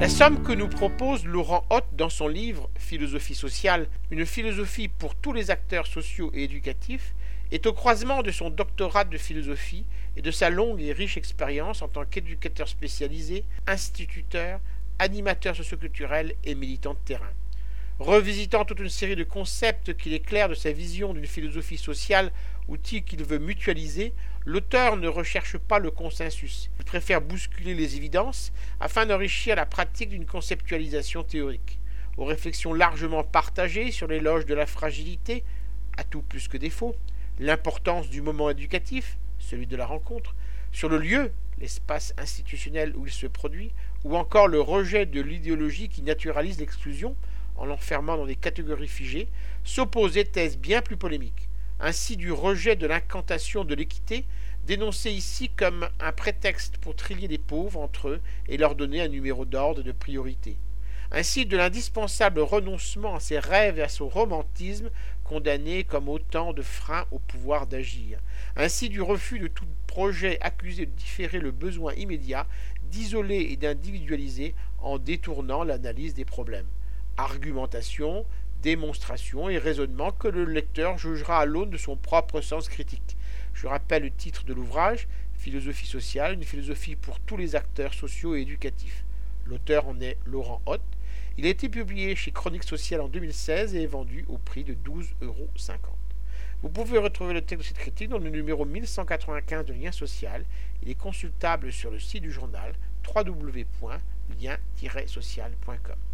La somme que nous propose Laurent Hoth dans son livre Philosophie sociale, une philosophie pour tous les acteurs sociaux et éducatifs, est au croisement de son doctorat de philosophie et de sa longue et riche expérience en tant qu'éducateur spécialisé, instituteur, animateur socioculturel et militant de terrain. Revisitant toute une série de concepts qu'il éclaire de sa vision d'une philosophie sociale, outil qu'il veut mutualiser, l'auteur ne recherche pas le consensus. Il préfère bousculer les évidences afin d'enrichir la pratique d'une conceptualisation théorique. Aux réflexions largement partagées sur l'éloge de la fragilité, tout plus que défaut, l'importance du moment éducatif, celui de la rencontre, sur le lieu, l'espace institutionnel où il se produit, ou encore le rejet de l'idéologie qui naturalise l'exclusion, en l'enfermant dans des catégories figées, s'oppose des thèses bien plus polémiques, ainsi du rejet de l'incantation de l'équité, dénoncé ici comme un prétexte pour trier les pauvres entre eux et leur donner un numéro d'ordre de priorité, ainsi de l'indispensable renoncement à ses rêves et à son romantisme, condamné comme autant de freins au pouvoir d'agir, ainsi du refus de tout projet accusé de différer le besoin immédiat, d'isoler et d'individualiser en détournant l'analyse des problèmes argumentation, démonstration et raisonnement que le lecteur jugera à l'aune de son propre sens critique. Je rappelle le titre de l'ouvrage Philosophie sociale, une philosophie pour tous les acteurs sociaux et éducatifs. L'auteur en est Laurent Hoth. Il a été publié chez Chronique Sociale en 2016 et est vendu au prix de 12,50 euros. Vous pouvez retrouver le texte de cette critique dans le numéro 1195 de Lien Social. Il est consultable sur le site du journal www.lien-social.com.